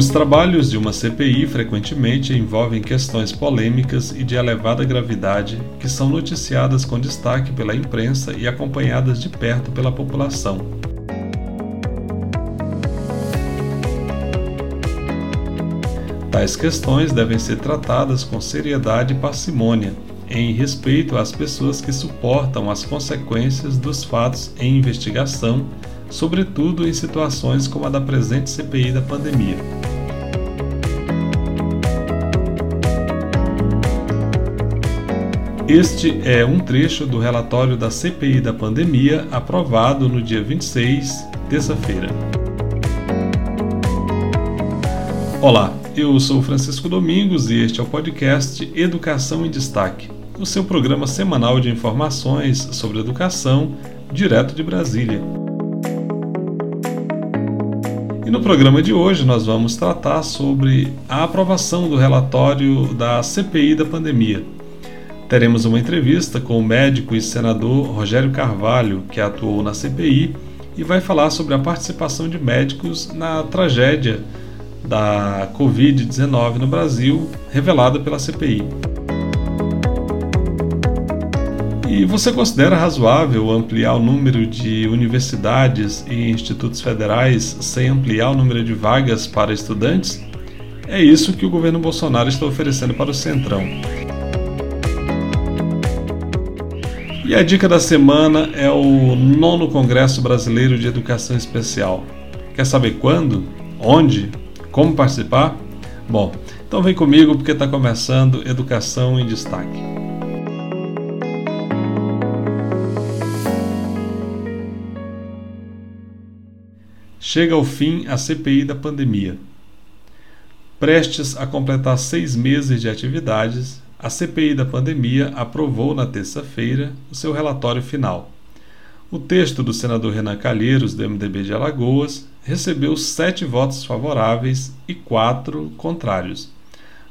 Os trabalhos de uma CPI frequentemente envolvem questões polêmicas e de elevada gravidade que são noticiadas com destaque pela imprensa e acompanhadas de perto pela população. Tais questões devem ser tratadas com seriedade e parcimônia, em respeito às pessoas que suportam as consequências dos fatos em investigação, sobretudo em situações como a da presente CPI da pandemia. Este é um trecho do relatório da CPI da pandemia aprovado no dia 26, terça-feira. Olá, eu sou Francisco Domingos e este é o podcast Educação em Destaque, o seu programa semanal de informações sobre educação, direto de Brasília. E no programa de hoje nós vamos tratar sobre a aprovação do relatório da CPI da pandemia teremos uma entrevista com o médico e senador Rogério Carvalho, que atuou na CPI e vai falar sobre a participação de médicos na tragédia da Covid-19 no Brasil, revelada pela CPI. E você considera razoável ampliar o número de universidades e institutos federais sem ampliar o número de vagas para estudantes? É isso que o governo Bolsonaro está oferecendo para o Centrão. E a dica da semana é o nono Congresso Brasileiro de Educação Especial. Quer saber quando? Onde? Como participar? Bom, então vem comigo porque está começando Educação em Destaque. Chega ao fim a CPI da pandemia. Prestes a completar seis meses de atividades, a CPI da pandemia aprovou na terça-feira o seu relatório final. O texto do senador Renan Calheiros, do MDB de Alagoas, recebeu sete votos favoráveis e quatro contrários.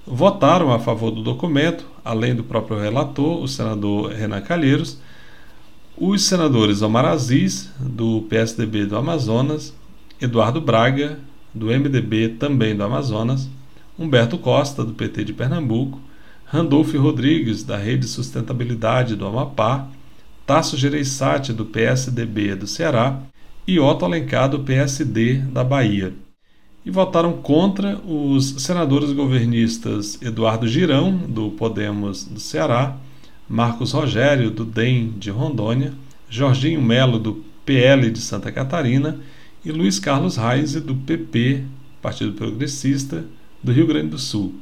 Votaram a favor do documento, além do próprio relator, o senador Renan Calheiros, os senadores Omar Aziz, do PSDB do Amazonas, Eduardo Braga, do MDB também do Amazonas, Humberto Costa, do PT de Pernambuco, Randolfo Rodrigues, da Rede Sustentabilidade do Amapá, Tasso Gereissati, do PSDB do Ceará, e Otto Alencar, do PSD da Bahia. E votaram contra os senadores governistas Eduardo Girão, do Podemos do Ceará, Marcos Rogério, do DEM de Rondônia, Jorginho Melo, do PL de Santa Catarina, e Luiz Carlos Reis, do PP, Partido Progressista, do Rio Grande do Sul.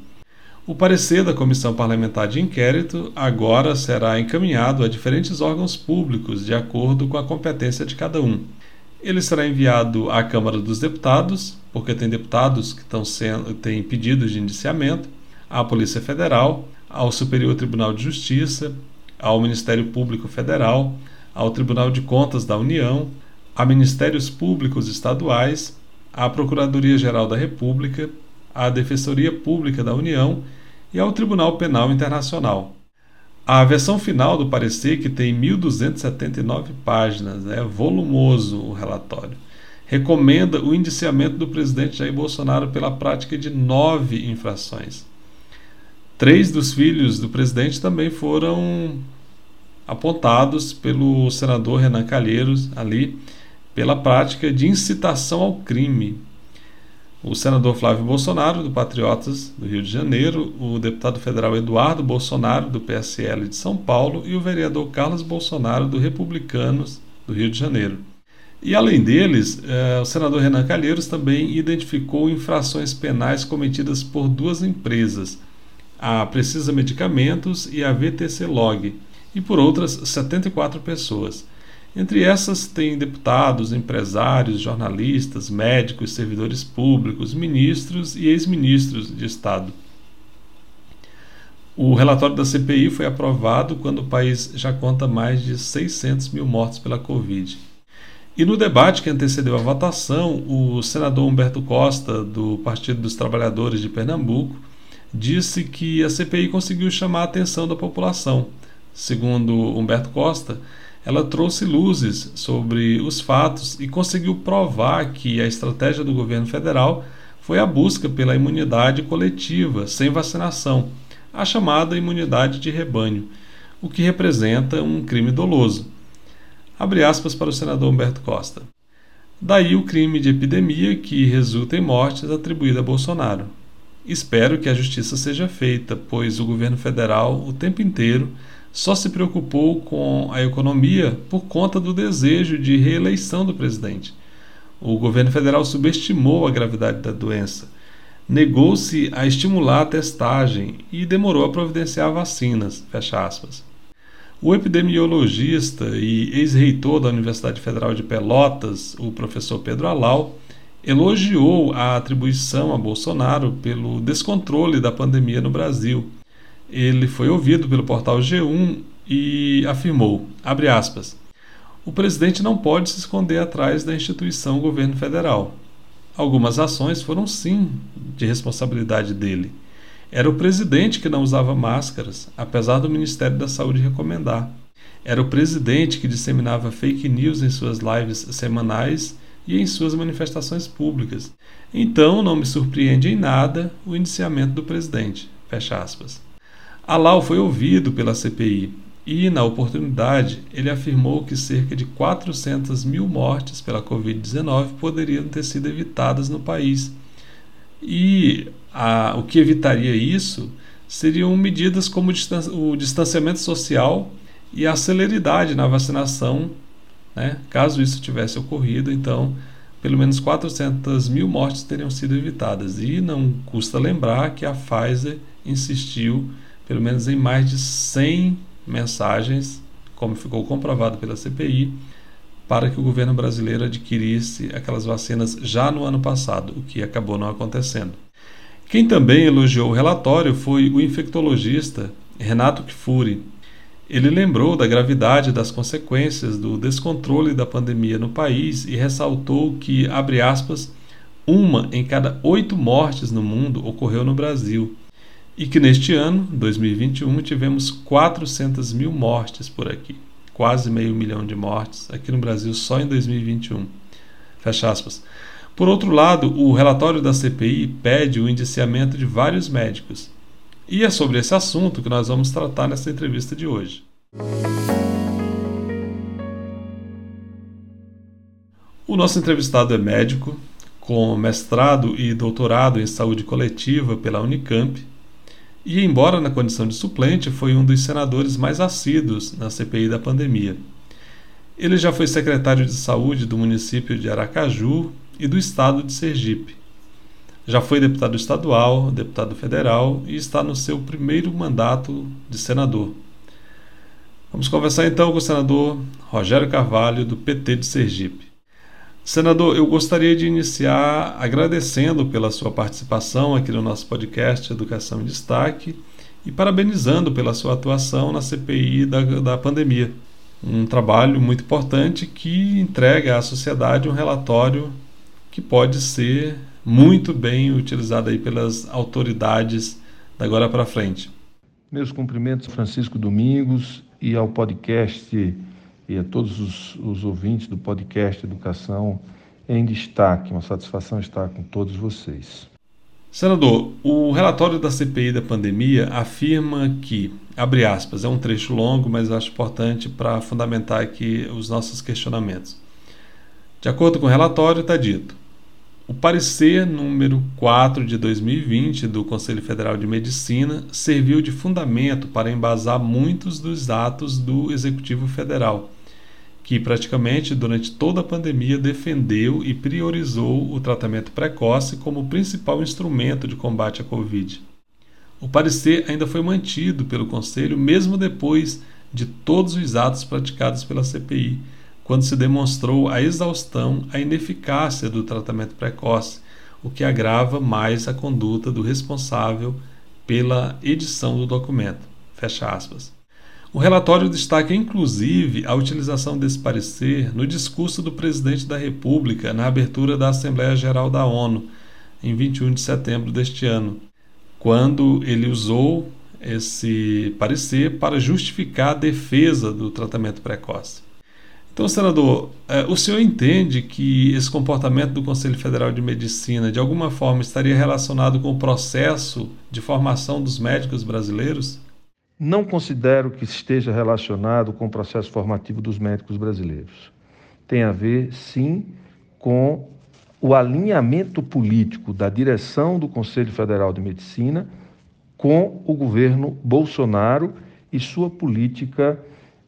O parecer da Comissão Parlamentar de Inquérito agora será encaminhado a diferentes órgãos públicos, de acordo com a competência de cada um. Ele será enviado à Câmara dos Deputados, porque tem deputados que estão sendo, têm pedidos de indiciamento, à Polícia Federal, ao Superior Tribunal de Justiça, ao Ministério Público Federal, ao Tribunal de Contas da União, a Ministérios Públicos Estaduais, à Procuradoria-Geral da República, à Defensoria Pública da União e ao Tribunal Penal Internacional. A versão final do parecer, que tem 1.279 páginas, é volumoso o relatório, recomenda o indiciamento do presidente Jair Bolsonaro pela prática de nove infrações. Três dos filhos do presidente também foram apontados pelo senador Renan Calheiros ali pela prática de incitação ao crime, o senador Flávio Bolsonaro, do Patriotas do Rio de Janeiro, o deputado federal Eduardo Bolsonaro, do PSL de São Paulo, e o vereador Carlos Bolsonaro, do Republicanos do Rio de Janeiro. E além deles, eh, o senador Renan Calheiros também identificou infrações penais cometidas por duas empresas, a Precisa Medicamentos e a VTC Log, e por outras 74 pessoas. Entre essas tem deputados, empresários, jornalistas, médicos, servidores públicos, ministros e ex-ministros de Estado. O relatório da CPI foi aprovado quando o país já conta mais de 600 mil mortos pela Covid. E no debate que antecedeu a votação, o senador Humberto Costa, do Partido dos Trabalhadores de Pernambuco, disse que a CPI conseguiu chamar a atenção da população. Segundo Humberto Costa, ela trouxe luzes sobre os fatos e conseguiu provar que a estratégia do governo federal foi a busca pela imunidade coletiva sem vacinação a chamada imunidade de rebanho, o que representa um crime doloso. Abre aspas para o senador Humberto Costa. Daí o crime de epidemia que resulta em mortes atribuído a Bolsonaro. Espero que a justiça seja feita, pois o governo federal, o tempo inteiro, só se preocupou com a economia por conta do desejo de reeleição do presidente. O governo federal subestimou a gravidade da doença negou-se a estimular a testagem e demorou a providenciar vacinas. O epidemiologista e ex-reitor da Universidade Federal de Pelotas, o professor Pedro Alau, elogiou a atribuição a Bolsonaro pelo descontrole da pandemia no Brasil. Ele foi ouvido pelo portal G1 e afirmou, aspas, o presidente não pode se esconder atrás da instituição governo federal. Algumas ações foram sim de responsabilidade dele. Era o presidente que não usava máscaras, apesar do Ministério da Saúde recomendar. Era o presidente que disseminava fake news em suas lives semanais e em suas manifestações públicas. Então não me surpreende em nada o indiciamento do presidente. Fecha aspas. Alau foi ouvido pela CPI e, na oportunidade, ele afirmou que cerca de 400 mil mortes pela Covid-19 poderiam ter sido evitadas no país. E a, o que evitaria isso seriam medidas como o distanciamento social e a celeridade na vacinação. Né? Caso isso tivesse ocorrido, então pelo menos 400 mil mortes teriam sido evitadas. E não custa lembrar que a Pfizer insistiu, pelo menos em mais de 100 mensagens, como ficou comprovado pela CPI, para que o governo brasileiro adquirisse aquelas vacinas já no ano passado, o que acabou não acontecendo. Quem também elogiou o relatório foi o infectologista Renato Kfouri. Ele lembrou da gravidade das consequências do descontrole da pandemia no país e ressaltou que, abre aspas, uma em cada oito mortes no mundo ocorreu no Brasil e que neste ano, 2021, tivemos 400 mil mortes por aqui, quase meio milhão de mortes aqui no Brasil só em 2021. Fecha aspas. Por outro lado, o relatório da CPI pede o indiciamento de vários médicos. E é sobre esse assunto que nós vamos tratar nessa entrevista de hoje. O nosso entrevistado é médico, com mestrado e doutorado em saúde coletiva pela Unicamp e, embora na condição de suplente, foi um dos senadores mais assíduos na CPI da pandemia. Ele já foi secretário de saúde do município de Aracaju e do estado de Sergipe. Já foi deputado estadual, deputado federal e está no seu primeiro mandato de senador. Vamos conversar então com o senador Rogério Carvalho, do PT de Sergipe. Senador, eu gostaria de iniciar agradecendo pela sua participação aqui no nosso podcast Educação em Destaque e parabenizando pela sua atuação na CPI da, da pandemia. Um trabalho muito importante que entrega à sociedade um relatório que pode ser muito bem utilizado aí pelas autoridades da agora para frente. Meus cumprimentos, Francisco Domingos, e ao podcast e a todos os, os ouvintes do podcast Educação em Destaque. Uma satisfação estar com todos vocês. Senador, o relatório da CPI da pandemia afirma que, abre aspas, é um trecho longo, mas acho importante para fundamentar aqui os nossos questionamentos. De acordo com o relatório, está dito: o parecer número 4 de 2020 do Conselho Federal de Medicina serviu de fundamento para embasar muitos dos atos do Executivo Federal que praticamente durante toda a pandemia defendeu e priorizou o tratamento precoce como principal instrumento de combate à Covid. O parecer ainda foi mantido pelo Conselho mesmo depois de todos os atos praticados pela CPI, quando se demonstrou a exaustão, a ineficácia do tratamento precoce, o que agrava mais a conduta do responsável pela edição do documento. Fecha aspas. O relatório destaca inclusive a utilização desse parecer no discurso do presidente da República na abertura da Assembleia Geral da ONU, em 21 de setembro deste ano, quando ele usou esse parecer para justificar a defesa do tratamento precoce. Então, senador, eh, o senhor entende que esse comportamento do Conselho Federal de Medicina de alguma forma estaria relacionado com o processo de formação dos médicos brasileiros? Não considero que esteja relacionado com o processo formativo dos médicos brasileiros. Tem a ver, sim, com o alinhamento político da direção do Conselho Federal de Medicina com o governo Bolsonaro e sua política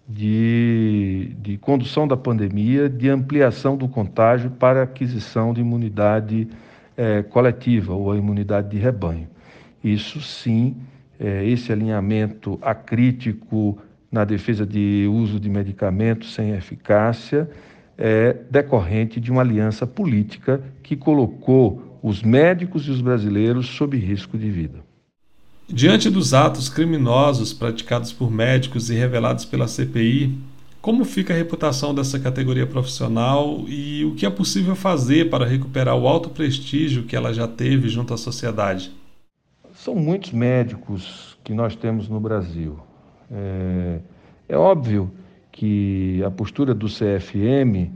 de, de condução da pandemia, de ampliação do contágio para aquisição de imunidade eh, coletiva ou a imunidade de rebanho. Isso sim é, esse alinhamento acrítico na defesa de uso de medicamentos sem eficácia é decorrente de uma aliança política que colocou os médicos e os brasileiros sob risco de vida. Diante dos atos criminosos praticados por médicos e revelados pela CPI, como fica a reputação dessa categoria profissional e o que é possível fazer para recuperar o alto prestígio que ela já teve junto à sociedade? São muitos médicos que nós temos no Brasil. É, é óbvio que a postura do CFM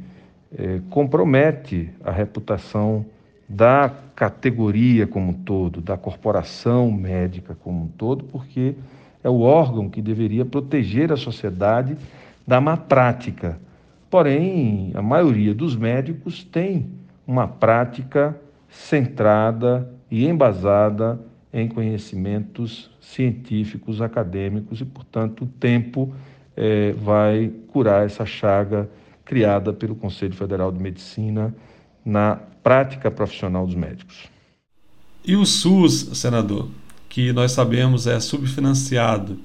é, compromete a reputação da categoria como um todo, da corporação médica como um todo, porque é o órgão que deveria proteger a sociedade da má prática. Porém, a maioria dos médicos tem uma prática centrada e embasada em conhecimentos científicos, acadêmicos, e, portanto, o tempo é, vai curar essa chaga criada pelo Conselho Federal de Medicina na prática profissional dos médicos. E o SUS, senador, que nós sabemos é subfinanciado,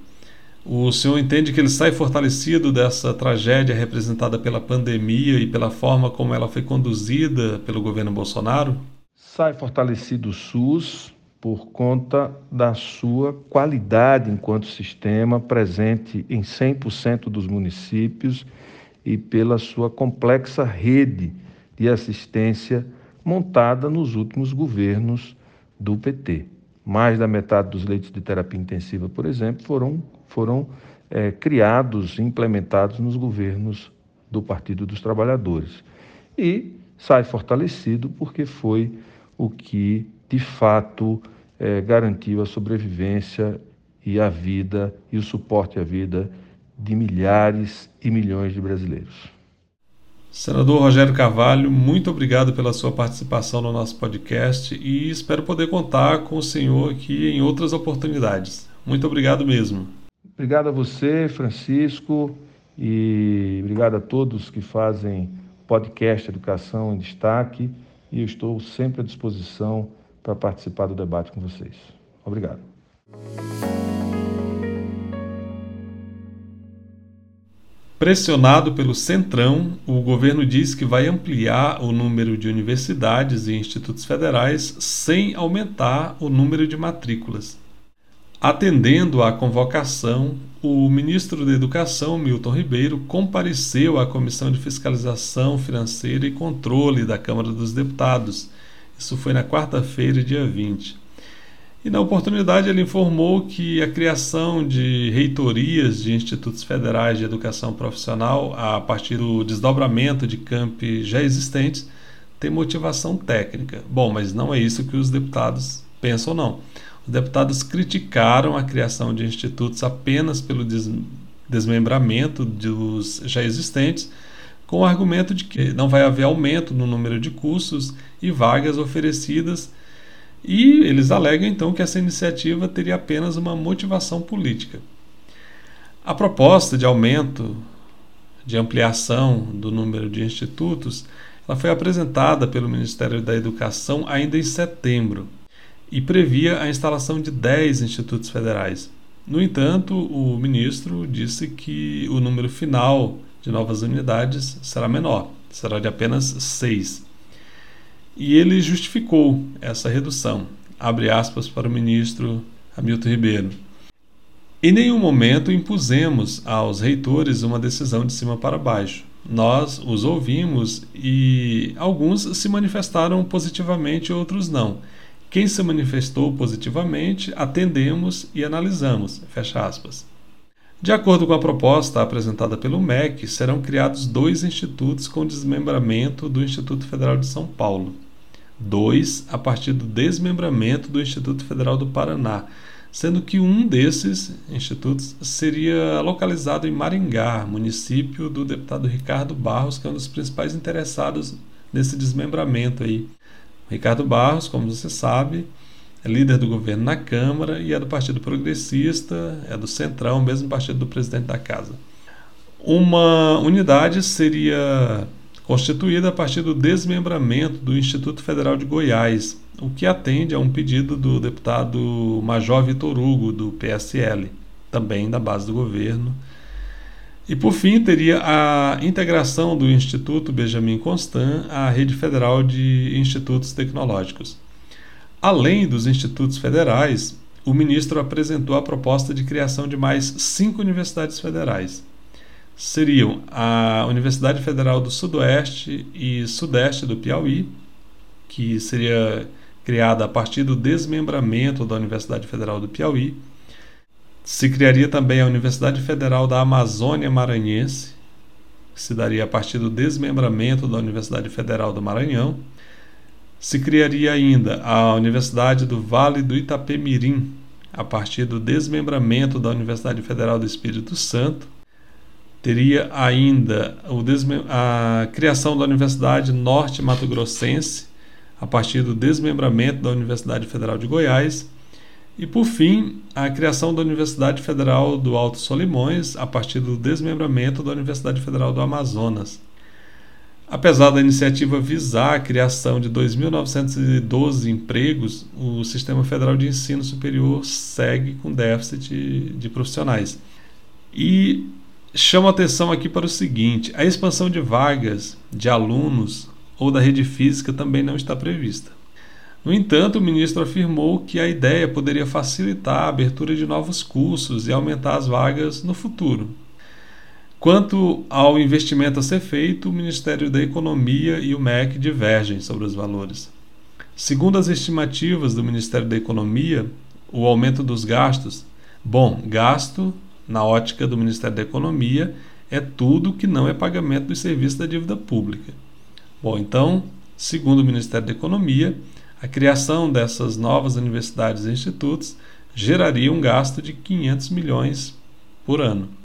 o senhor entende que ele sai fortalecido dessa tragédia representada pela pandemia e pela forma como ela foi conduzida pelo governo Bolsonaro? Sai fortalecido o SUS, por conta da sua qualidade enquanto sistema presente em 100% dos municípios e pela sua complexa rede de assistência montada nos últimos governos do PT. Mais da metade dos leitos de terapia intensiva, por exemplo, foram, foram é, criados, implementados nos governos do Partido dos Trabalhadores. E sai fortalecido porque foi o que de fato é, garantiu a sobrevivência e a vida e o suporte à vida de milhares e milhões de brasileiros. Senador Rogério Carvalho, muito obrigado pela sua participação no nosso podcast e espero poder contar com o senhor aqui em outras oportunidades. Muito obrigado mesmo. Obrigado a você, Francisco, e obrigado a todos que fazem podcast Educação em Destaque. E eu estou sempre à disposição para participar do debate com vocês. Obrigado. Pressionado pelo Centrão, o governo diz que vai ampliar o número de universidades e institutos federais sem aumentar o número de matrículas. Atendendo à convocação, o ministro da Educação, Milton Ribeiro, compareceu à Comissão de Fiscalização Financeira e Controle da Câmara dos Deputados isso foi na quarta-feira, dia 20. E na oportunidade ele informou que a criação de reitorias de institutos federais de educação profissional, a partir do desdobramento de campi já existentes, tem motivação técnica. Bom, mas não é isso que os deputados pensam, não. Os deputados criticaram a criação de institutos apenas pelo des desmembramento dos já existentes com o argumento de que não vai haver aumento no número de cursos e vagas oferecidas, e eles alegam então que essa iniciativa teria apenas uma motivação política. A proposta de aumento, de ampliação do número de institutos, ela foi apresentada pelo Ministério da Educação ainda em setembro e previa a instalação de 10 institutos federais. No entanto, o ministro disse que o número final de novas unidades será menor, será de apenas seis. E ele justificou essa redução. Abre aspas para o ministro Hamilton Ribeiro. Em nenhum momento impusemos aos reitores uma decisão de cima para baixo. Nós os ouvimos e alguns se manifestaram positivamente, outros não. Quem se manifestou positivamente, atendemos e analisamos. Fecha aspas. De acordo com a proposta apresentada pelo MEC, serão criados dois institutos com desmembramento do Instituto Federal de São Paulo. Dois a partir do desmembramento do Instituto Federal do Paraná, sendo que um desses institutos seria localizado em Maringá, município do deputado Ricardo Barros, que é um dos principais interessados nesse desmembramento aí. Ricardo Barros, como você sabe, é líder do governo na Câmara e é do Partido Progressista, é do Centrão, mesmo partido do presidente da Casa. Uma unidade seria constituída a partir do desmembramento do Instituto Federal de Goiás, o que atende a um pedido do deputado Major Vitor Hugo, do PSL, também da base do governo. E por fim, teria a integração do Instituto Benjamin Constant à rede federal de institutos tecnológicos. Além dos institutos federais, o ministro apresentou a proposta de criação de mais cinco universidades federais. Seriam a Universidade Federal do Sudoeste e Sudeste do Piauí, que seria criada a partir do desmembramento da Universidade Federal do Piauí. Se criaria também a Universidade Federal da Amazônia Maranhense, que se daria a partir do desmembramento da Universidade Federal do Maranhão se criaria ainda a Universidade do Vale do Itapemirim, a partir do desmembramento da Universidade Federal do Espírito Santo. Teria ainda a criação da Universidade Norte Mato Grossense, a partir do desmembramento da Universidade Federal de Goiás. E, por fim, a criação da Universidade Federal do Alto Solimões, a partir do desmembramento da Universidade Federal do Amazonas. Apesar da iniciativa visar a criação de 2.912 empregos, o Sistema Federal de Ensino Superior segue com déficit de profissionais. E chamo atenção aqui para o seguinte: a expansão de vagas de alunos ou da rede física também não está prevista. No entanto, o ministro afirmou que a ideia poderia facilitar a abertura de novos cursos e aumentar as vagas no futuro, Quanto ao investimento a ser feito, o Ministério da Economia e o MEC divergem sobre os valores. Segundo as estimativas do Ministério da Economia, o aumento dos gastos, bom, gasto na ótica do Ministério da Economia é tudo que não é pagamento dos serviços da dívida pública. Bom, então, segundo o Ministério da Economia, a criação dessas novas universidades e institutos geraria um gasto de 500 milhões por ano.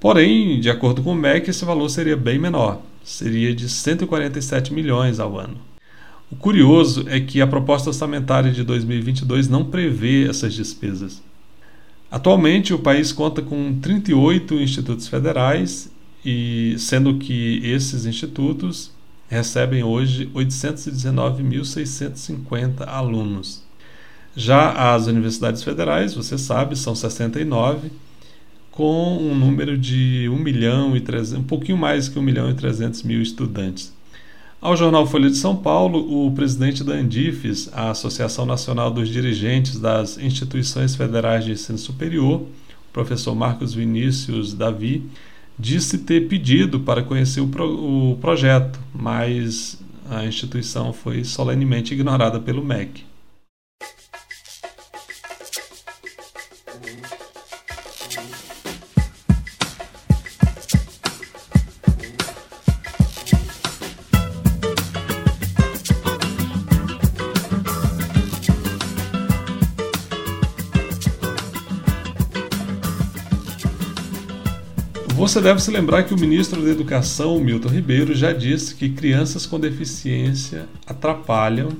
Porém, de acordo com o MEC, esse valor seria bem menor, seria de 147 milhões ao ano. O curioso é que a proposta orçamentária de 2022 não prevê essas despesas. Atualmente, o país conta com 38 institutos federais, e sendo que esses institutos recebem hoje 819.650 alunos. Já as universidades federais, você sabe, são 69 com um número de 1 milhão e 300, um pouquinho mais que 1 milhão e 300 mil estudantes. Ao jornal Folha de São Paulo, o presidente da Andifes, a Associação Nacional dos Dirigentes das Instituições Federais de Ensino Superior, o professor Marcos Vinícius Davi, disse ter pedido para conhecer o, pro, o projeto, mas a instituição foi solenemente ignorada pelo MEC. Você deve se lembrar que o ministro da Educação, Milton Ribeiro, já disse que crianças com deficiência atrapalham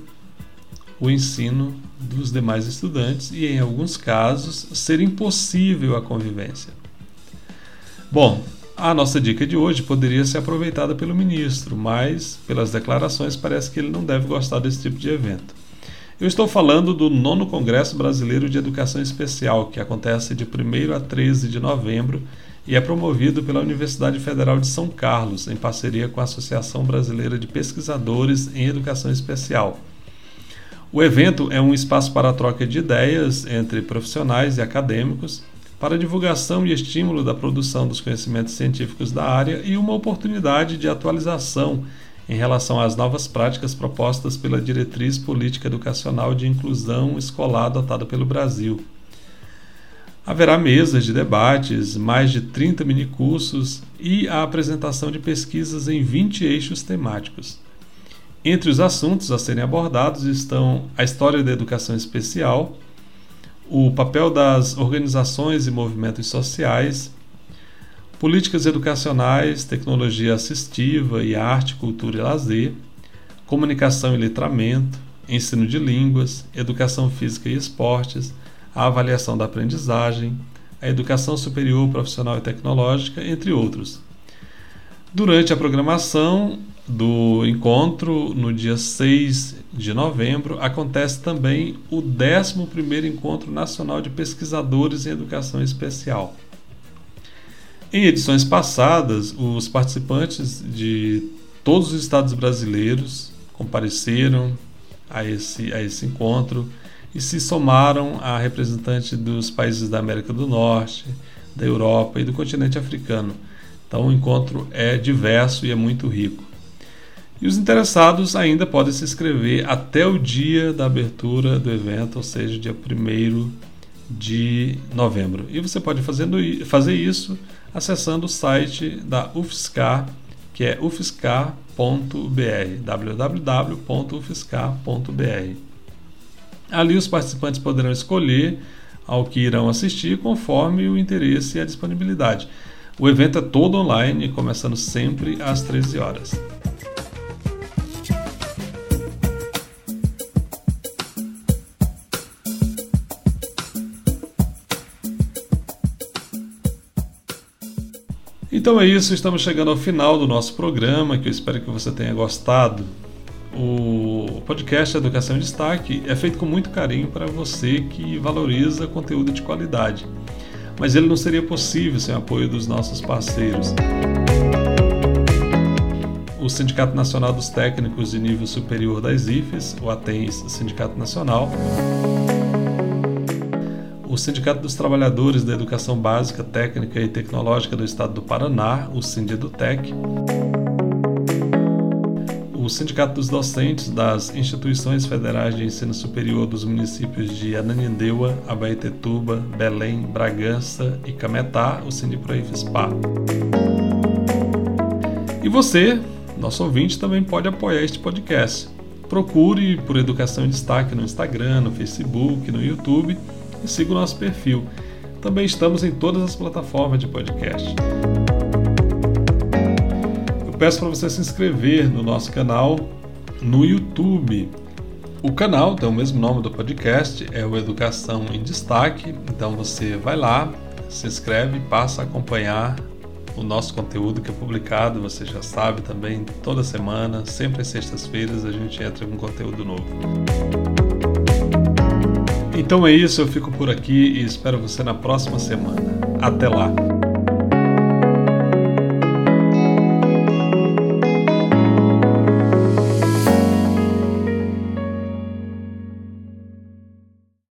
o ensino dos demais estudantes e, em alguns casos, ser impossível a convivência. Bom, a nossa dica de hoje poderia ser aproveitada pelo ministro, mas, pelas declarações, parece que ele não deve gostar desse tipo de evento. Eu estou falando do nono Congresso Brasileiro de Educação Especial, que acontece de 1 a 13 de novembro e é promovido pela Universidade Federal de São Carlos, em parceria com a Associação Brasileira de Pesquisadores em Educação Especial. O evento é um espaço para a troca de ideias entre profissionais e acadêmicos, para divulgação e estímulo da produção dos conhecimentos científicos da área e uma oportunidade de atualização em relação às novas práticas propostas pela Diretriz Política Educacional de Inclusão Escolar adotada pelo Brasil. Haverá mesas de debates, mais de 30 minicursos e a apresentação de pesquisas em 20 eixos temáticos. Entre os assuntos a serem abordados estão a história da educação especial, o papel das organizações e movimentos sociais, políticas educacionais, tecnologia assistiva e arte, cultura e lazer, comunicação e letramento, ensino de línguas, educação física e esportes, a avaliação da aprendizagem, a educação superior profissional e tecnológica, entre outros. Durante a programação do encontro, no dia 6 de novembro, acontece também o 11º Encontro Nacional de Pesquisadores em Educação Especial. Em edições passadas, os participantes de todos os estados brasileiros compareceram a esse, a esse encontro e se somaram a representantes dos países da América do Norte, da Europa e do continente africano. Então o encontro é diverso e é muito rico. E os interessados ainda podem se inscrever até o dia da abertura do evento, ou seja, dia 1 de novembro. E você pode fazendo, fazer isso acessando o site da UFSCar, que é ufscar.br, www.ufscar.br. Ali os participantes poderão escolher ao que irão assistir conforme o interesse e a disponibilidade. O evento é todo online, começando sempre às 13 horas. Então é isso, estamos chegando ao final do nosso programa, que eu espero que você tenha gostado. O podcast Educação em Destaque é feito com muito carinho para você que valoriza conteúdo de qualidade. Mas ele não seria possível sem o apoio dos nossos parceiros. O Sindicato Nacional dos Técnicos de Nível Superior das IFES, o ATENS Sindicato Nacional. O Sindicato dos Trabalhadores da Educação Básica, Técnica e Tecnológica do Estado do Paraná, o Sindedutec o Sindicato dos Docentes das Instituições Federais de Ensino Superior dos municípios de Ananindeua, Abaetetuba, Belém, Bragança e Cametá, o Sindiproifespa. E você, nosso ouvinte, também pode apoiar este podcast. Procure por Educação em Destaque no Instagram, no Facebook, no YouTube e siga o nosso perfil. Também estamos em todas as plataformas de podcast peço para você se inscrever no nosso canal no YouTube. O canal tem o mesmo nome do podcast, é o Educação em Destaque. Então você vai lá, se inscreve, passa a acompanhar o nosso conteúdo que é publicado, você já sabe também, toda semana, sempre às sextas-feiras a gente entra com conteúdo novo. Então é isso, eu fico por aqui e espero você na próxima semana. Até lá!